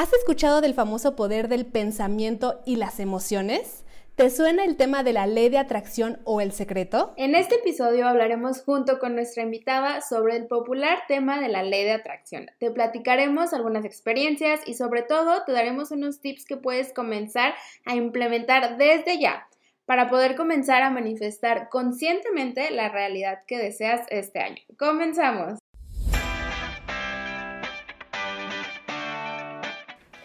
¿Has escuchado del famoso poder del pensamiento y las emociones? ¿Te suena el tema de la ley de atracción o el secreto? En este episodio hablaremos junto con nuestra invitada sobre el popular tema de la ley de atracción. Te platicaremos algunas experiencias y sobre todo te daremos unos tips que puedes comenzar a implementar desde ya para poder comenzar a manifestar conscientemente la realidad que deseas este año. Comenzamos.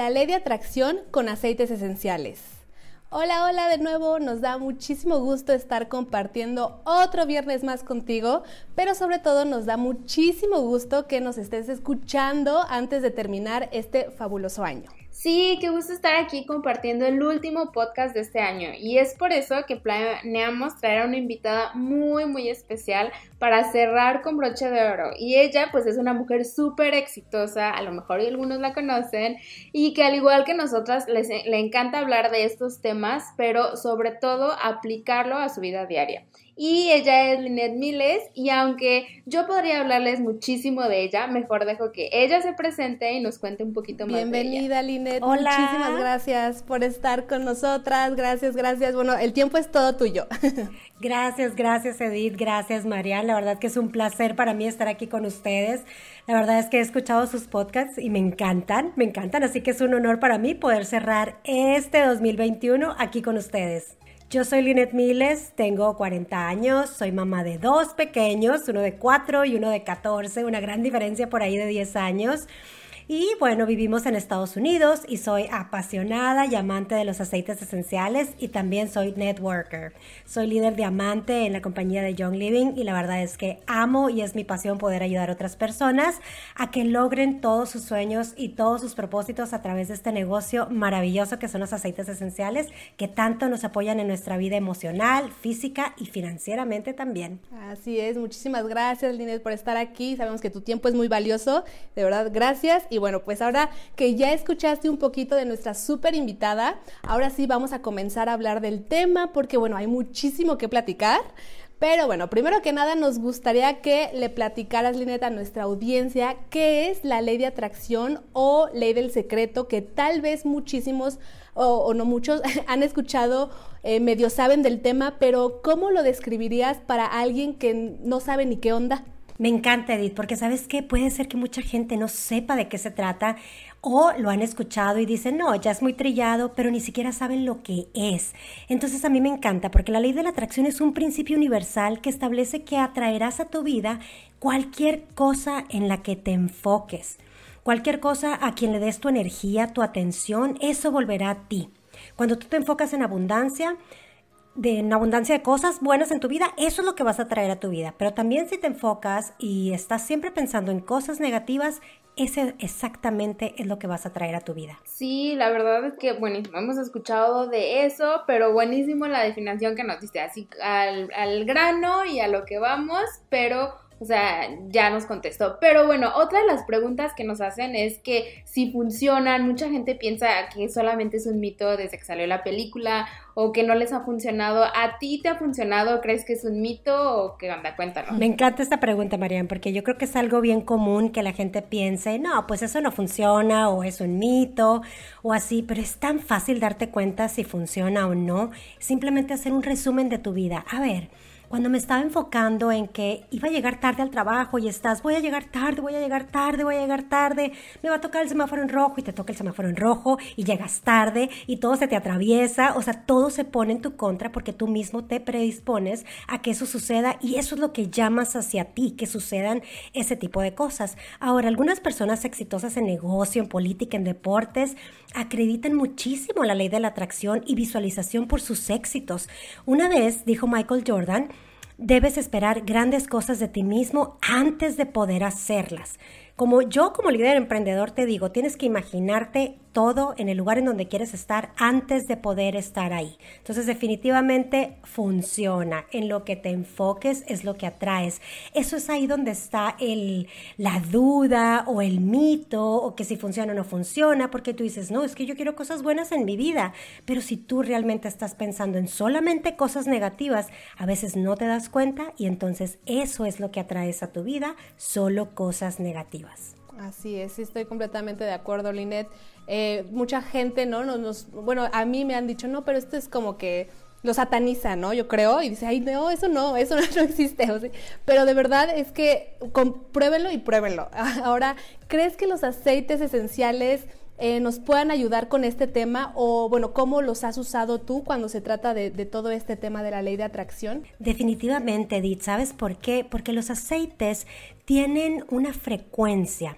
La ley de atracción con aceites esenciales. Hola, hola de nuevo, nos da muchísimo gusto estar compartiendo otro viernes más contigo, pero sobre todo nos da muchísimo gusto que nos estés escuchando antes de terminar este fabuloso año. Sí, qué gusto estar aquí compartiendo el último podcast de este año. Y es por eso que planeamos traer a una invitada muy muy especial para cerrar con broche de oro. Y ella pues es una mujer súper exitosa, a lo mejor algunos la conocen y que al igual que nosotras les, le encanta hablar de estos temas pero sobre todo aplicarlo a su vida diaria y ella es Lynette Miles y aunque yo podría hablarles muchísimo de ella, mejor dejo que ella se presente y nos cuente un poquito más. Bienvenida Lynette, Hola. muchísimas gracias por estar con nosotras, gracias, gracias. Bueno, el tiempo es todo tuyo. Gracias, gracias Edith, gracias Marian. La verdad que es un placer para mí estar aquí con ustedes. La verdad es que he escuchado sus podcasts y me encantan, me encantan, así que es un honor para mí poder cerrar este 2021 aquí con ustedes. Yo soy Lynette Miles, tengo 40 años, soy mamá de dos pequeños, uno de 4 y uno de 14, una gran diferencia por ahí de 10 años. Y bueno, vivimos en Estados Unidos y soy apasionada y amante de los aceites esenciales y también soy networker. Soy líder diamante en la compañía de Young Living y la verdad es que amo y es mi pasión poder ayudar a otras personas a que logren todos sus sueños y todos sus propósitos a través de este negocio maravilloso que son los aceites esenciales que tanto nos apoyan en nuestra vida emocional, física y financieramente también. Así es, muchísimas gracias Linet por estar aquí. Sabemos que tu tiempo es muy valioso. De verdad, gracias. Y bueno, pues ahora que ya escuchaste un poquito de nuestra súper invitada, ahora sí vamos a comenzar a hablar del tema porque bueno, hay muchísimo que platicar. Pero bueno, primero que nada nos gustaría que le platicaras, Lineta, a nuestra audiencia qué es la ley de atracción o ley del secreto que tal vez muchísimos o, no muchos han escuchado, eh, medio saben del tema, pero ¿cómo lo describirías para alguien que no sabe ni qué onda? Me encanta, Edith, porque sabes que puede ser que mucha gente no sepa de qué se trata o lo han escuchado y dicen, no, ya es muy trillado, pero ni siquiera saben lo que es. Entonces a mí me encanta porque la ley de la atracción es un principio universal que establece que atraerás a tu vida cualquier cosa en la que te enfoques. Cualquier cosa a quien le des tu energía, tu atención, eso volverá a ti. Cuando tú te enfocas en abundancia, de una abundancia de cosas buenas en tu vida, eso es lo que vas a traer a tu vida. Pero también si te enfocas y estás siempre pensando en cosas negativas, ese exactamente es lo que vas a traer a tu vida. Sí, la verdad es que buenísimo, hemos escuchado de eso, pero buenísimo la definición que nos diste, así al, al grano y a lo que vamos, pero o sea, ya nos contestó. Pero bueno, otra de las preguntas que nos hacen es que si funcionan, mucha gente piensa que solamente es un mito desde que salió la película o que no les ha funcionado. ¿A ti te ha funcionado? ¿Crees que es un mito o qué onda? Cuéntanos. Me encanta esta pregunta, Marian, porque yo creo que es algo bien común que la gente piense, no, pues eso no funciona o es un mito o así, pero es tan fácil darte cuenta si funciona o no. Simplemente hacer un resumen de tu vida. A ver, cuando me estaba enfocando en que iba a llegar tarde al trabajo y estás, voy a llegar tarde, voy a llegar tarde, voy a llegar tarde, me va a tocar el semáforo en rojo y te toca el semáforo en rojo y llegas tarde y todo se te atraviesa, o sea, todo se pone en tu contra porque tú mismo te predispones a que eso suceda y eso es lo que llamas hacia ti, que sucedan ese tipo de cosas. Ahora, algunas personas exitosas en negocio, en política, en deportes, acreditan muchísimo la ley de la atracción y visualización por sus éxitos. Una vez dijo Michael Jordan, debes esperar grandes cosas de ti mismo antes de poder hacerlas. Como yo como líder emprendedor te digo, tienes que imaginarte todo en el lugar en donde quieres estar antes de poder estar ahí. Entonces definitivamente funciona. En lo que te enfoques es lo que atraes. Eso es ahí donde está el, la duda o el mito o que si funciona o no funciona, porque tú dices, no, es que yo quiero cosas buenas en mi vida, pero si tú realmente estás pensando en solamente cosas negativas, a veces no te das cuenta y entonces eso es lo que atraes a tu vida, solo cosas negativas. Así es, estoy completamente de acuerdo, Linet. Eh, mucha gente, ¿no? Nos, bueno, a mí me han dicho, no, pero esto es como que lo sataniza, ¿no? Yo creo, y dice, ay, no, eso no, eso no, existe. pero de verdad es que compruébenlo y pruébenlo. Ahora, ¿crees que los aceites esenciales eh, nos puedan ayudar con este tema? O, bueno, ¿cómo los has usado tú cuando se trata de, de todo este tema de la ley de atracción? Definitivamente, Edith. ¿Sabes por qué? Porque los aceites tienen una frecuencia.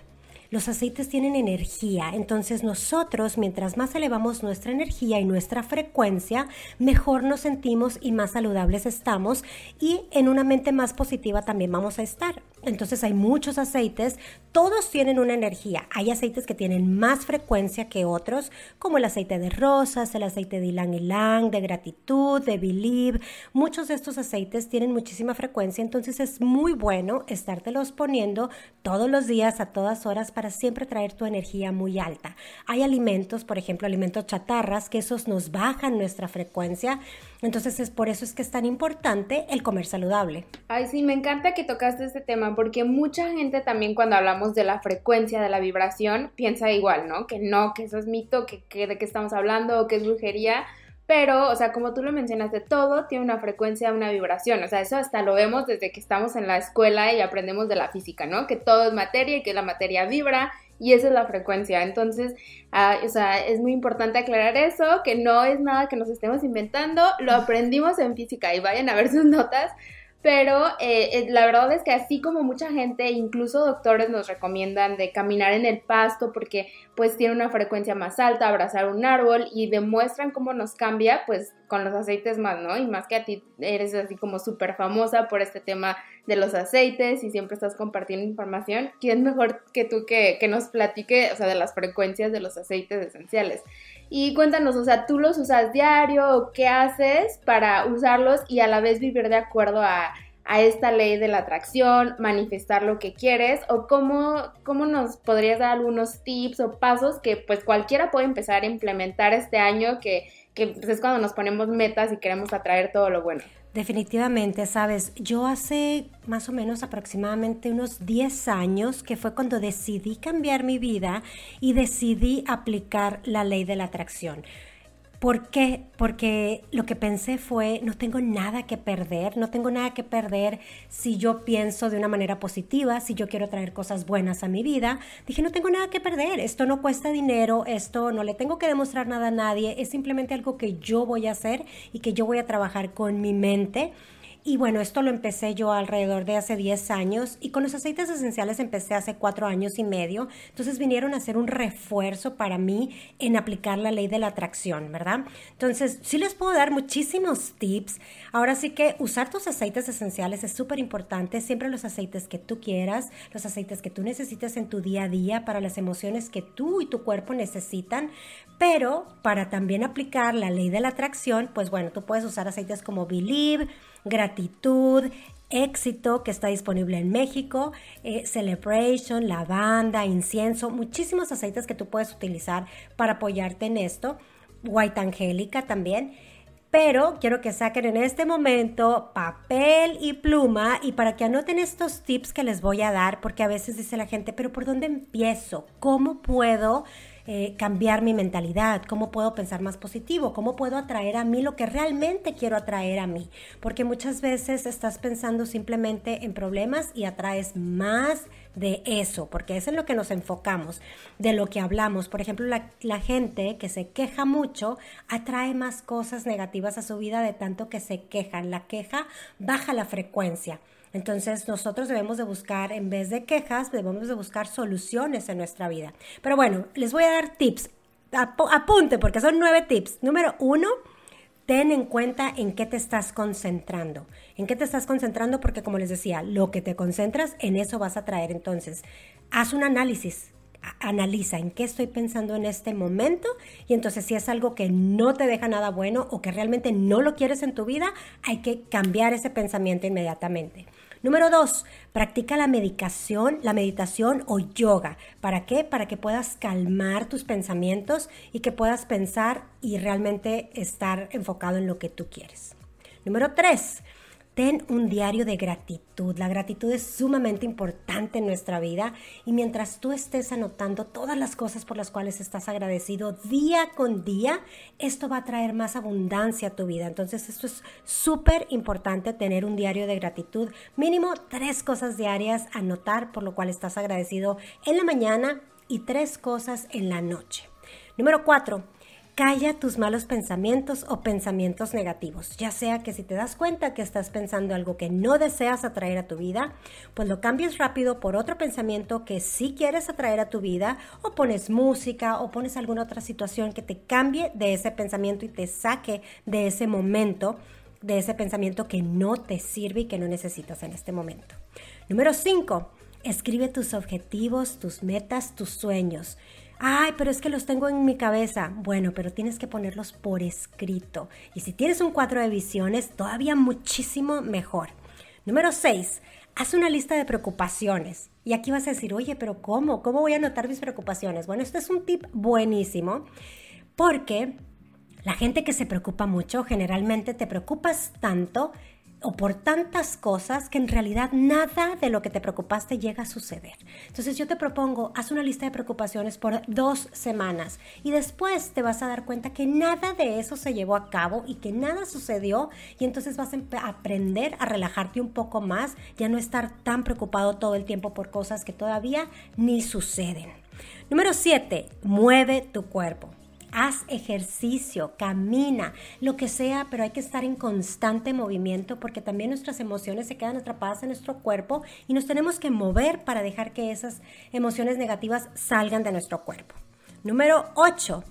Los aceites tienen energía, entonces nosotros mientras más elevamos nuestra energía y nuestra frecuencia, mejor nos sentimos y más saludables estamos y en una mente más positiva también vamos a estar. Entonces hay muchos aceites, todos tienen una energía. Hay aceites que tienen más frecuencia que otros, como el aceite de rosas, el aceite de ylang ylang, de gratitud, de believe. Muchos de estos aceites tienen muchísima frecuencia, entonces es muy bueno estártelos poniendo todos los días, a todas horas, para siempre traer tu energía muy alta. Hay alimentos, por ejemplo, alimentos chatarras, que esos nos bajan nuestra frecuencia. Entonces es por eso es que es tan importante el comer saludable. Ay, sí, me encanta que tocaste este tema porque mucha gente también cuando hablamos de la frecuencia de la vibración piensa igual, ¿no? Que no, que eso es mito, que, de qué estamos hablando o que es brujería. Pero, o sea, como tú lo mencionaste, todo tiene una frecuencia, una vibración. O sea, eso hasta lo vemos desde que estamos en la escuela y aprendemos de la física, ¿no? Que todo es materia y que la materia vibra y esa es la frecuencia. Entonces, ah, o sea, es muy importante aclarar eso, que no es nada que nos estemos inventando, lo aprendimos en física y vayan a ver sus notas pero eh, eh, la verdad es que así como mucha gente, incluso doctores nos recomiendan de caminar en el pasto porque pues tiene una frecuencia más alta, abrazar un árbol y demuestran cómo nos cambia pues con los aceites más, ¿no? Y más que a ti eres así como súper famosa por este tema de los aceites y siempre estás compartiendo información, ¿quién mejor que tú que, que nos platique, o sea, de las frecuencias de los aceites esenciales? Y cuéntanos, o sea, ¿tú los usas diario o qué haces para usarlos y a la vez vivir de acuerdo a, esta ley de la atracción, manifestar lo que quieres o cómo, cómo nos podrías dar algunos tips o pasos que pues cualquiera puede empezar a implementar este año que, que pues, es cuando nos ponemos metas y queremos atraer todo lo bueno? Definitivamente, sabes, yo hace más o menos aproximadamente unos 10 años que fue cuando decidí cambiar mi vida y decidí aplicar la ley de la atracción. ¿Por qué? Porque lo que pensé fue, no tengo nada que perder, no tengo nada que perder si yo pienso de una manera positiva, si yo quiero traer cosas buenas a mi vida. Dije, no tengo nada que perder, esto no cuesta dinero, esto no le tengo que demostrar nada a nadie, es simplemente algo que yo voy a hacer y que yo voy a trabajar con mi mente y bueno, esto lo empecé yo alrededor de hace 10 años y con los aceites esenciales empecé hace 4 años y medio. Entonces vinieron a ser un refuerzo para mí en aplicar la ley de la atracción, ¿verdad? Entonces sí les puedo dar muchísimos tips. Ahora sí que usar tus aceites esenciales es súper importante. Siempre los aceites que tú quieras, los aceites que tú necesites en tu día a día para las emociones que tú y tu cuerpo necesitan. Pero para también aplicar la ley de la atracción, pues bueno, tú puedes usar aceites como Believe, gratitud, éxito que está disponible en México, eh, celebration, lavanda, incienso, muchísimos aceites que tú puedes utilizar para apoyarte en esto, white angélica también. Pero quiero que saquen en este momento papel y pluma y para que anoten estos tips que les voy a dar, porque a veces dice la gente, pero ¿por dónde empiezo? ¿Cómo puedo eh, cambiar mi mentalidad, cómo puedo pensar más positivo, cómo puedo atraer a mí lo que realmente quiero atraer a mí. Porque muchas veces estás pensando simplemente en problemas y atraes más de eso, porque es en lo que nos enfocamos, de lo que hablamos. Por ejemplo, la, la, gente que se queja mucho atrae más cosas negativas a su vida de tanto que se quejan. La queja baja la frecuencia. Entonces nosotros debemos de buscar, en vez de quejas, debemos de buscar soluciones en nuestra vida. Pero bueno, les voy a dar tips. Apunte porque son nueve tips. Número uno, ten en cuenta en qué te estás concentrando. En qué te estás concentrando porque como les decía, lo que te concentras, en eso vas a traer. Entonces, haz un análisis. Analiza en qué estoy pensando en este momento y entonces si es algo que no te deja nada bueno o que realmente no lo quieres en tu vida, hay que cambiar ese pensamiento inmediatamente. Número dos, practica la medicación, la meditación o yoga. ¿Para qué? Para que puedas calmar tus pensamientos y que puedas pensar y realmente estar enfocado en lo que tú quieres. Número tres, Ten un diario de gratitud. La gratitud es sumamente importante en nuestra vida y mientras tú estés anotando todas las cosas por las cuales estás agradecido día con día, esto va a traer más abundancia a tu vida. Entonces esto es súper importante tener un diario de gratitud. Mínimo tres cosas diarias anotar por lo cual estás agradecido en la mañana y tres cosas en la noche. Número cuatro, Calla tus malos pensamientos o pensamientos negativos, ya sea que si te das cuenta que estás pensando algo que no deseas atraer a tu vida, pues lo cambies rápido por otro pensamiento que sí quieres atraer a tu vida, o pones música o pones alguna otra situación que te cambie de ese pensamiento y te saque de ese momento, de ese pensamiento que no te sirve y que no necesitas en este momento. Número 5. Escribe tus objetivos, tus metas, tus sueños. Ay, pero es que los tengo en mi cabeza. Bueno, pero tienes que ponerlos por escrito. Y si tienes un cuadro de visiones, todavía muchísimo mejor. Número 6. Haz una lista de preocupaciones. Y aquí vas a decir, oye, pero ¿cómo? ¿Cómo voy a anotar mis preocupaciones? Bueno, este es un tip buenísimo porque la gente que se preocupa mucho, generalmente te preocupas tanto o por tantas cosas que en realidad nada de lo que te preocupaste llega a suceder. Entonces yo te propongo, haz una lista de preocupaciones por dos semanas y después te vas a dar cuenta que nada de eso se llevó a cabo y que nada sucedió y entonces vas a aprender a relajarte un poco más, ya no estar tan preocupado todo el tiempo por cosas que todavía ni suceden. Número 7. Mueve tu cuerpo haz ejercicio, camina, lo que sea, pero hay que estar en constante movimiento porque también nuestras emociones se quedan atrapadas en nuestro cuerpo y nos tenemos que mover para dejar que esas emociones negativas salgan de nuestro cuerpo. Número 8.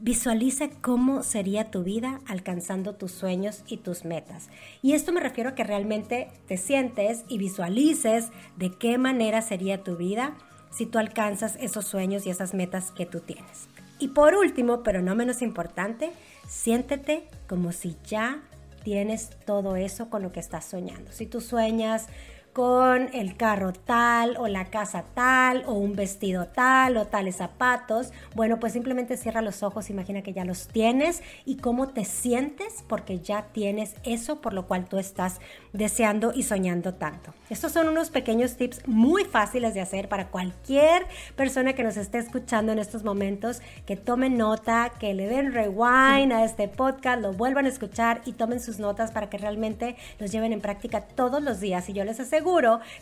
Visualiza cómo sería tu vida alcanzando tus sueños y tus metas. Y esto me refiero a que realmente te sientes y visualices de qué manera sería tu vida si tú alcanzas esos sueños y esas metas que tú tienes. Y por último, pero no menos importante, siéntete como si ya tienes todo eso con lo que estás soñando. Si tú sueñas con el carro tal o la casa tal o un vestido tal o tales zapatos. Bueno, pues simplemente cierra los ojos, imagina que ya los tienes y cómo te sientes porque ya tienes eso por lo cual tú estás deseando y soñando tanto. Estos son unos pequeños tips muy fáciles de hacer para cualquier persona que nos esté escuchando en estos momentos, que tomen nota, que le den rewind a este podcast, lo vuelvan a escuchar y tomen sus notas para que realmente los lleven en práctica todos los días. Y yo les aseguro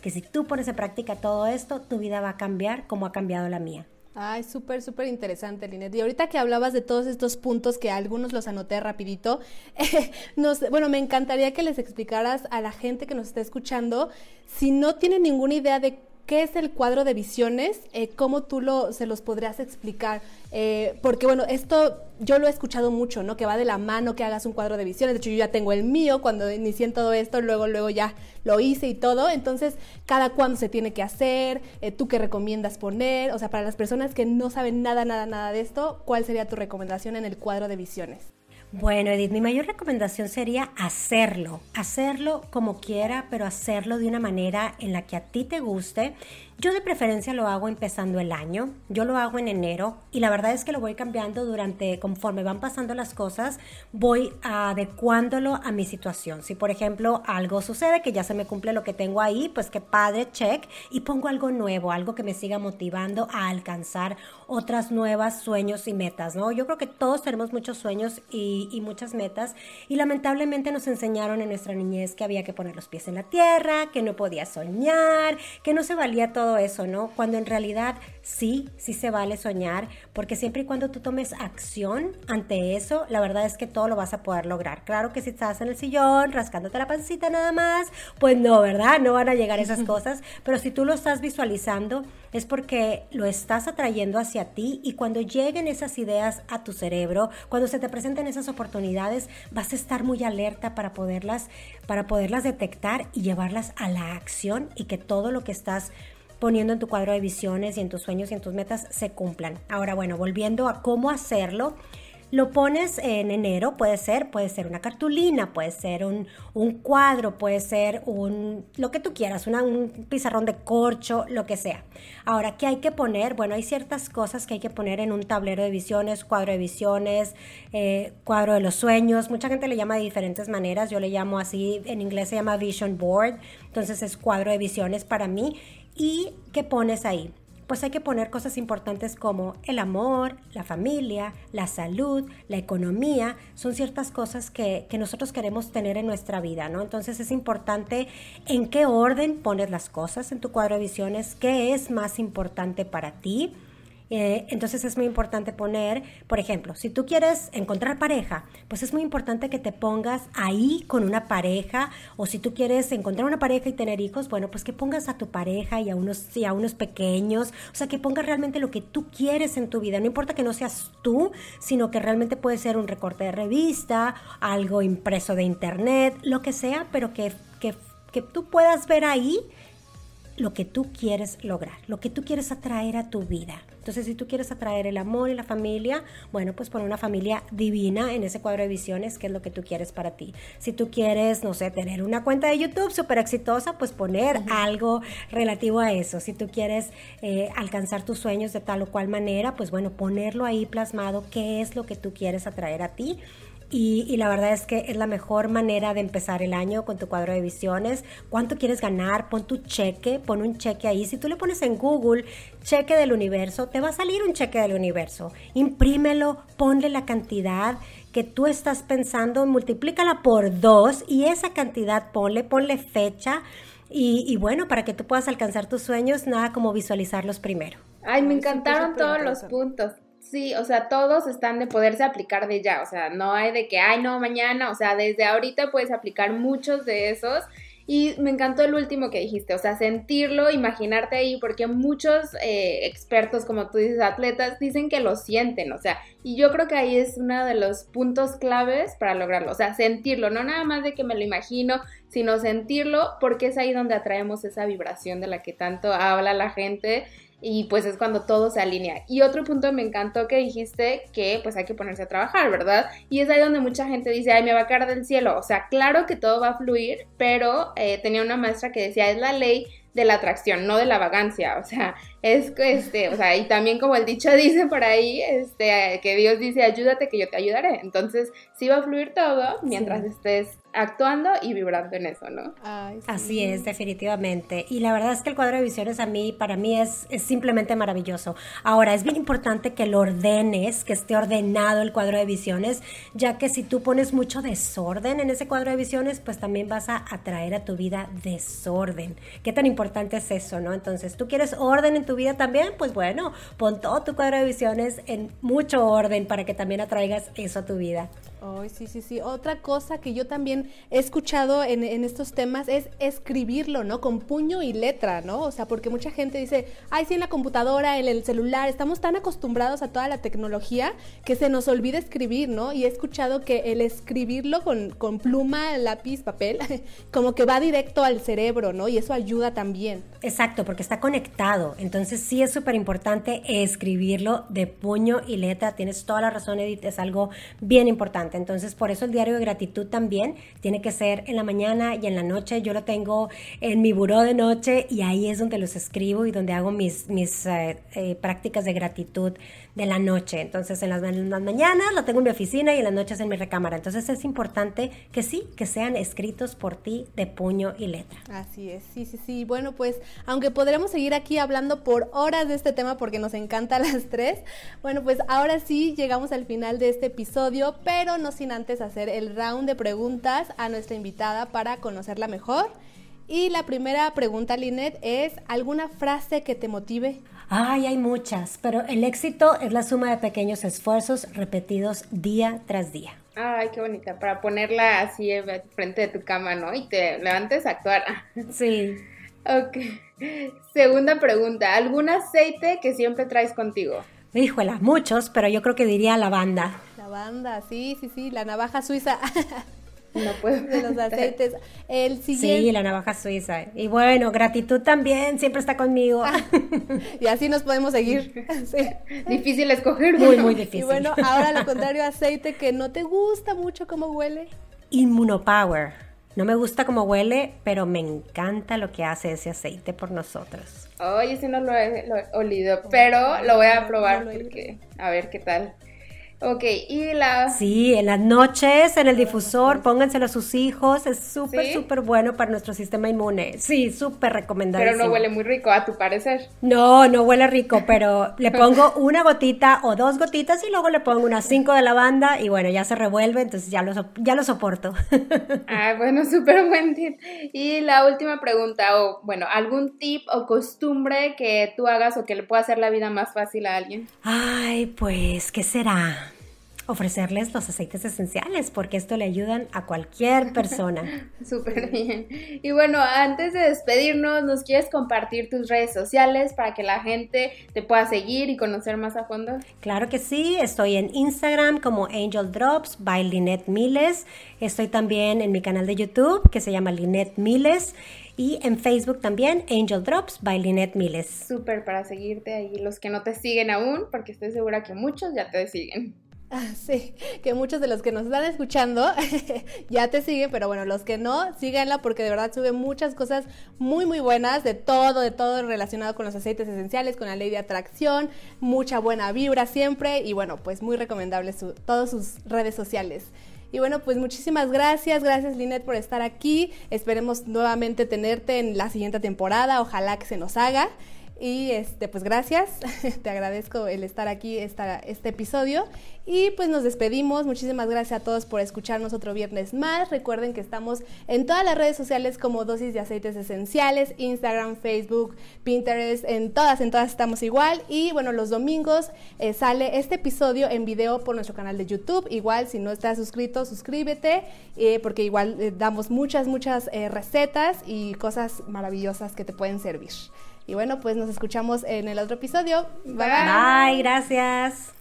que si tú pones en práctica todo esto, tu vida va a cambiar como ha cambiado la mía. Ay, súper, súper interesante, Linet. Y ahorita que hablabas de todos estos puntos, que algunos los anoté rapidito, bueno, me encantaría que les explicaras a la gente que nos está escuchando, si no tienen ninguna idea de ¿Qué es el cuadro de visiones? Eh, ¿Cómo tú lo, se los podrías explicar? Eh, porque bueno, esto yo lo he escuchado mucho, ¿no? Que va de la mano que hagas un cuadro de visiones. De hecho, yo ya tengo el mío cuando inicié en todo esto, luego, luego ya lo hice y todo. Entonces, cada cuándo se tiene que hacer, eh, tú qué recomiendas poner. O sea, para las personas que no saben nada, nada, nada de esto, ¿cuál sería tu recomendación en el cuadro de visiones? Bueno, Edith, mi mayor recomendación sería hacerlo, hacerlo como quiera, pero hacerlo de una manera en la que a ti te guste yo de preferencia lo hago empezando el año, yo lo hago en enero y la verdad es que lo voy cambiando durante, conforme van pasando las cosas, voy adecuándolo a mi situación. Si por ejemplo algo sucede que ya se me cumple lo que tengo ahí, pues que padre, check, y pongo algo nuevo, algo que me siga motivando a alcanzar otras nuevas sueños y metas, ¿no? Yo creo que todos tenemos muchos sueños y, y muchas metas y lamentablemente nos enseñaron en nuestra niñez que había que poner los pies en la tierra, que no podía soñar, que no se valía todo eso, ¿no? Cuando en realidad sí, sí se vale soñar, porque siempre y cuando tú tomes acción ante eso, la verdad es que todo lo vas a poder lograr. Claro que si estás en el sillón, rascándote la pancita nada más, pues no, ¿verdad? No van a llegar esas cosas, pero si tú lo estás visualizando, es porque lo estás atrayendo hacia ti y cuando lleguen esas ideas a tu cerebro, cuando se te presenten esas oportunidades, vas a estar muy alerta para poderlas, para poderlas detectar y llevarlas a la acción y que todo lo que estás poniendo en tu cuadro de visiones y en tus sueños y en tus metas se cumplan. Ahora, bueno, volviendo a cómo hacerlo, lo pones en enero, puede ser, puede ser una cartulina, puede ser un, cuadro, puede ser un, lo que tú quieras, un pizarrón de corcho, lo que sea. Ahora, ¿qué hay que poner? Bueno, hay ciertas cosas que hay que poner en un tablero de visiones, cuadro de visiones, eh, cuadro de los sueños. Mucha gente le llama de diferentes maneras, yo le llamo así, en inglés se llama vision board, entonces es cuadro de visiones para mí. ¿Y qué pones ahí? pues hay que poner cosas importantes como el amor, la familia, la salud, la economía, son ciertas cosas que, que, nosotros queremos tener en nuestra vida, ¿no? Entonces es importante en qué orden pones las cosas en tu cuadro de visiones, qué es más importante para ti eh, entonces es muy importante poner, por ejemplo, si tú quieres encontrar pareja, pues es muy importante que te pongas ahí con una pareja, o si tú quieres encontrar una pareja y tener hijos, bueno, pues que pongas a tu pareja y a unos, y a unos pequeños, o sea, que pongas realmente lo que tú quieres en tu vida. No importa que no seas tú, sino que realmente puede ser un recorte de revista, algo impreso de internet, lo que sea, pero que, que, que tú puedas ver ahí lo que tú quieres lograr, lo que tú quieres atraer a tu vida. Entonces, si tú quieres atraer el amor y la familia, bueno, pues pon una familia divina en ese cuadro de visiones, que es lo que tú quieres para ti. Si tú quieres, no sé, tener una cuenta de YouTube súper exitosa, pues poner algo relativo a eso. Si tú quieres eh, alcanzar tus sueños de tal o cual manera, pues bueno, ponerlo ahí plasmado, qué es lo que tú quieres atraer a ti y, la verdad es que es la mejor manera de empezar el año con tu cuadro de visiones. ¿Cuánto quieres ganar? Pon tu cheque, pon un cheque ahí. Si tú le pones en Google cheque del universo, te va a salir un cheque del universo. Imprímelo, ponle la cantidad que tú estás pensando, multiplícala por dos y esa cantidad ponle, ponle fecha. Y, y bueno, para que tú puedas alcanzar tus sueños, nada como visualizarlos primero. Ay, me encantaron todos los puntos. Sí, o sea, todos están de poderse aplicar de ya, o sea, no hay de que, ay, no, mañana, o sea, desde ahorita puedes aplicar muchos de esos. Y me encantó el último que dijiste, o sea, sentirlo, imaginarte ahí, porque muchos eh, expertos, como tú dices, atletas, dicen que lo sienten, o sea, y yo creo que ahí es uno de los puntos claves para lograrlo, o sea, sentirlo, no nada más de que me lo imagino, sino sentirlo, porque es ahí donde atraemos esa vibración de la que tanto habla la gente y pues es cuando todo se alinea. Y otro punto me encantó que dijiste que pues hay que ponerse a trabajar, ¿verdad? Y es ahí donde mucha gente dice, ay, me va a caer del cielo. O sea, claro que todo va a fluir, pero eh, tenía una maestra que decía, es la ley de la atracción, no de la vagancia. O sea, es que, este, o sea, y también como el dicho dice por ahí, este, que Dios dice, ayúdate que yo te ayudaré. Entonces, sí va a fluir todo mientras estés actuando y vibrando en eso, ¿no? Así es, definitivamente. Y la verdad es que el cuadro de visiones a mí, para mí es, es simplemente maravilloso. Ahora, es bien importante que lo ordenes, que esté ordenado el cuadro de visiones, ya que si tú pones mucho desorden en ese cuadro de visiones, pues también vas a atraer a tu vida desorden. ¿Qué tan importante es eso, no? Entonces, tú quieres orden en tu vida también, pues bueno, pon todo tu cuadro de visiones en mucho orden para que también atraigas eso a tu vida. Ay, sí, sí, sí. Otra cosa que yo también he escuchado en, estos temas es escribirlo, ¿no? Con puño y letra, ¿no? O sea, porque mucha gente dice, ay, sí, en la computadora, en el celular, estamos tan acostumbrados a toda la tecnología que se nos olvida escribir, ¿no? Y he escuchado que el escribirlo con, con pluma, lápiz, papel, como que va directo al cerebro, ¿no? Y eso ayuda también. Exacto, porque está conectado. Entonces sí es súper importante escribirlo de puño y letra. Tienes toda la razón, Edith, es algo bien importante. Entonces, por eso el diario de gratitud también tiene que ser en la mañana y en la noche. Yo lo tengo en mi buró de noche y ahí es donde los escribo y donde hago mis, mis eh, eh, prácticas de gratitud de la noche. Entonces, en las, mañanas lo tengo en mi oficina y en las noches en mi recámara. Entonces, es importante que sí, que sean escritos por ti de puño y letra. Así es, sí, sí, sí. Bueno, pues, aunque podremos seguir aquí hablando por horas de este tema porque nos encanta las tres, bueno, pues ahora sí llegamos al final de este episodio, pero no sin antes hacer el round de preguntas a nuestra invitada para conocerla mejor. Y la primera pregunta, Linet, es ¿alguna frase que te motive? Ay, hay muchas, pero el éxito es la suma de pequeños esfuerzos repetidos día tras día. Ay, qué bonita, para ponerla así frente de tu cama, ¿no? Y te levantes a actuar. Sí. ok. Segunda pregunta, ¿algún aceite que siempre traes contigo? Híjola, muchos, pero yo creo que diría lavanda. Lavanda, sí, sí, sí, la navaja suiza. No puedo. De los aceites. El siguiente. Sí, la navaja suiza. Y bueno, gratitud también, siempre está conmigo. y así nos podemos seguir. Sí. Difícil escoger. Muy, muy difícil. Y bueno, ahora lo contrario, aceite que no te gusta mucho cómo huele. Immunopower. No me gusta cómo huele, pero me encanta lo que hace ese aceite por nosotros. Oye, ese no lo he, lo he olido, pero lo voy a probar porque a ver qué tal. Ok, y la... Sí, en las noches, en el difusor, pónganselo a sus hijos, es súper, súper bueno para nuestro sistema inmune. Sí, súper recomendable. Pero no huele muy rico, a tu parecer. No, no huele rico, pero le pongo una gotita o dos gotitas y luego le pongo unas cinco de lavanda y bueno, ya se revuelve, entonces ya lo, ya lo soporto. Ah, bueno, súper buen tip. Y la última pregunta, o bueno, ¿algún tip o costumbre que tú hagas o que le pueda hacer la vida más fácil a alguien? Ay, pues, ¿qué será? Ofrecerles los aceites esenciales porque esto le ayudan a cualquier persona. Súper bien. Y bueno, antes de despedirnos, ¿nos quieres compartir tus redes sociales para que la gente te pueda seguir y conocer más a fondo? Claro que sí, estoy en Instagram como Angel Drops by Lynette Miles. Estoy también en mi canal de YouTube que se llama Lynette Miles. Y en Facebook también, Angel Drops by Lynette Miles. Súper para seguirte ahí. Los que no te siguen aún, porque estoy segura que muchos ya te siguen. Ah, sí, que muchos de los que nos están escuchando ya te siguen, pero bueno, los que no, síganla porque de verdad sube muchas cosas muy, muy buenas de todo, de todo relacionado con los aceites esenciales, con la ley de atracción, mucha buena vibra siempre y bueno, pues muy recomendable su, todas sus redes sociales. Y bueno, pues muchísimas gracias, gracias Linet por estar aquí. Esperemos nuevamente tenerte en la siguiente temporada, ojalá que se nos haga. Y este, pues gracias, te agradezco el estar aquí esta, este episodio. Y pues nos despedimos. Muchísimas gracias a todos por escucharnos otro viernes más. Recuerden que estamos en todas las redes sociales como Dosis de Aceites Esenciales, Instagram, Facebook, Pinterest, en todas, en todas estamos igual. Y bueno, los domingos eh, sale este episodio en video por nuestro canal de YouTube. Igual, si no estás suscrito, suscríbete, eh, porque igual eh, damos muchas, muchas recetas y cosas maravillosas que te pueden servir. Y bueno, pues nos escuchamos en el otro episodio. Bye. Bye, gracias.